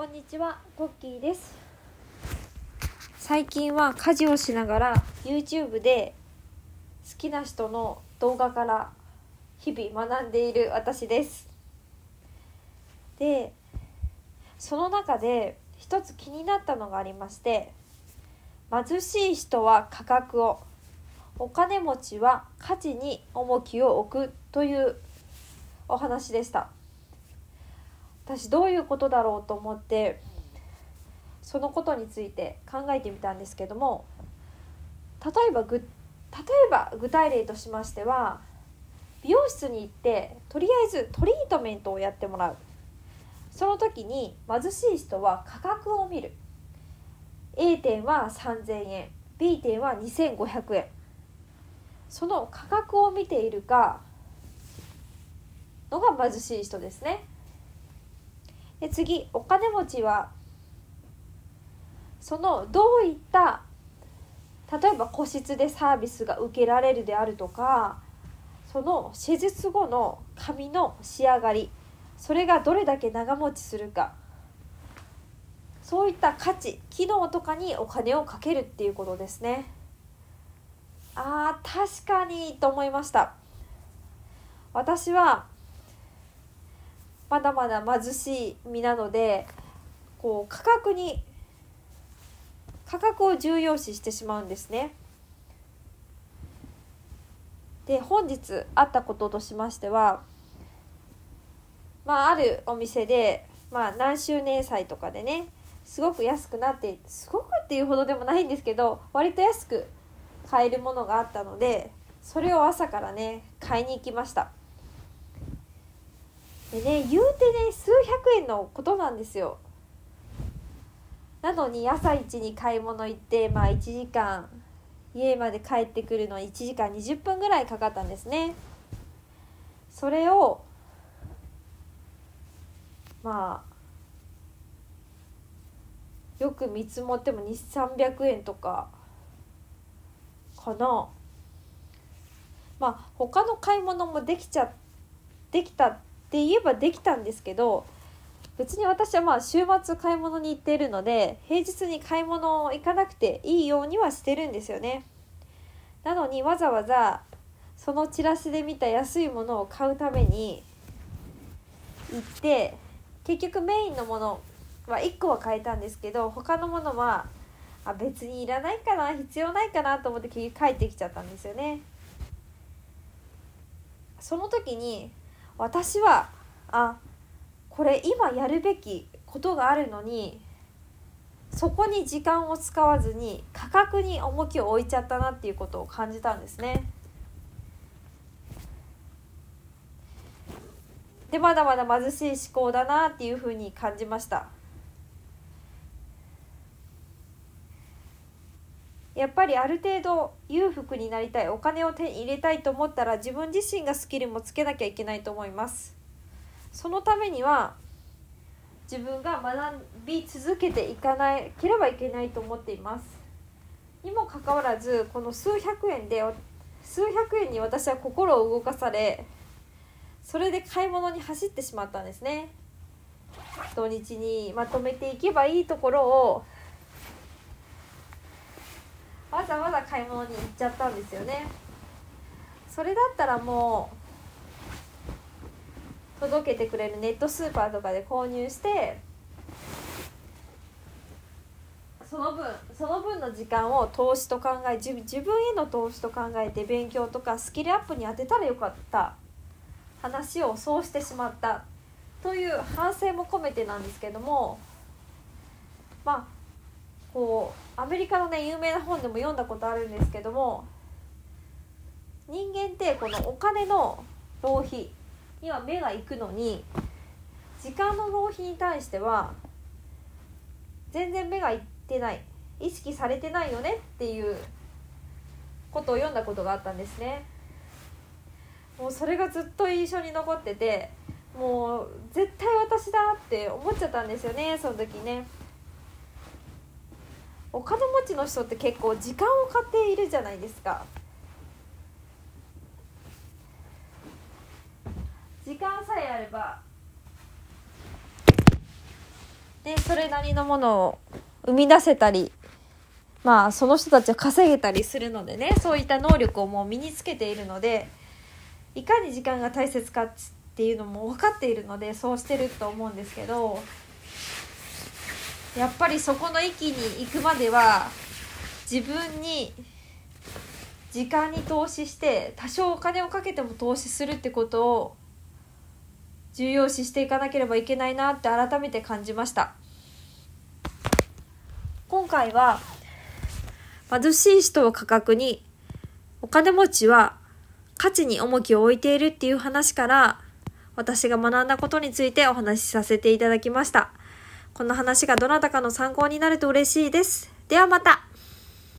こんにちは、コッキーです。最近は家事をしながら YouTube で好きな人の動画から日々学んでいる私です。で、その中で一つ気になったのがありまして、貧しい人は価格を、お金持ちは価値に重きを置くというお話でした。私どういうことだろうと思ってそのことについて考えてみたんですけども例えばぐ例えば具体例としましては美容室に行ってとりあえずトリートメントをやってもらう。その時に貧しい人は価格を見る。A 店は3000円 B 店は2500円。その価格を見ているかのが貧しい人ですね。で次お金持ちはそのどういった例えば個室でサービスが受けられるであるとかその施術後の髪の仕上がりそれがどれだけ長持ちするかそういった価値機能とかにお金をかけるっていうことですね。あー確かにと思いました。私はまだまだ貧しい身なのでこう価格に価格を重要視してしまうんですね。で本日あったこととしましては、まあ、あるお店で、まあ、何周年祭とかでねすごく安くなってすごくっていうほどでもないんですけど割と安く買えるものがあったのでそれを朝からね買いに行きました。でね言うてね数百円のことなんですよ。なのに朝一に買い物行ってまあ1時間家まで帰ってくるのに1時間20分ぐらいかかったんですね。それをまあよく見積もっても2300円とかかな。まあ他の買い物もできちゃできたって言えばできたんですけど別に私はまあ週末買い物に行っているので平日に買い物行かなくていいようにはしてるんですよね。なのにわざわざそのチラシで見た安いものを買うために行って結局メインのものは1個は買えたんですけど他のものはあ別にいらないかな必要ないかなと思って帰ってきちゃったんですよね。その時に私はあこれ今やるべきことがあるのにそこに時間を使わずに価格に重きを置いちゃったなっていうことを感じたんですね。でまだまだ貧しい思考だなっていうふうに感じました。やっぱりある程度裕福になりたいお金を手に入れたいと思ったら自分自身がスキルもつけなきゃいけないと思います。そのためには自分が学び続けていかなければいけないと思っています。にもかかわらずこの数百円で数百円に私は心を動かされそれで買い物に走ってしまったんですね。土日にまとめていけばいいところをざわざ買い物に行っちゃったんですよね。それだったらもう届けてくれるネットスーパーとかで購入してその分その分の時間を投資と考え自自分への投資と考えて勉強とかスキルアップに当てたらよかった話をそうしてしまった。という反省も込めてなんですけどもまあこうアメリカのね有名な本でも読んだことあるんですけども人間ってこのお金の浪費には目が行くのに時間の浪費に対しては全然目がいってない意識されてないよねっていうことを読んだことがあったんですね。もうそれがずっと印象に残っててもう絶対私だって思っちゃったんですよねその時ね。お金持ちの人って結構時間を買っているじゃないですか。時間さえあれば。でそれなりのものを生み出せたりまあその人たちは稼げたりするのでねそういった能力をもう身につけているのでいかに時間が大切かっていうのも分かっているのでそうしてると思うんですけどやっぱりそこの域に行くまでは自分に時間に投資して多少お金をかけても投資するってことを重要視していかなければいけないなって改めて感じました今回は貧しい人を価格にお金持ちは価値に重きを置いているっていう話から私が学んだことについてお話しさせていただきました。この話がどなたかの参考になると嬉しいです。ではまた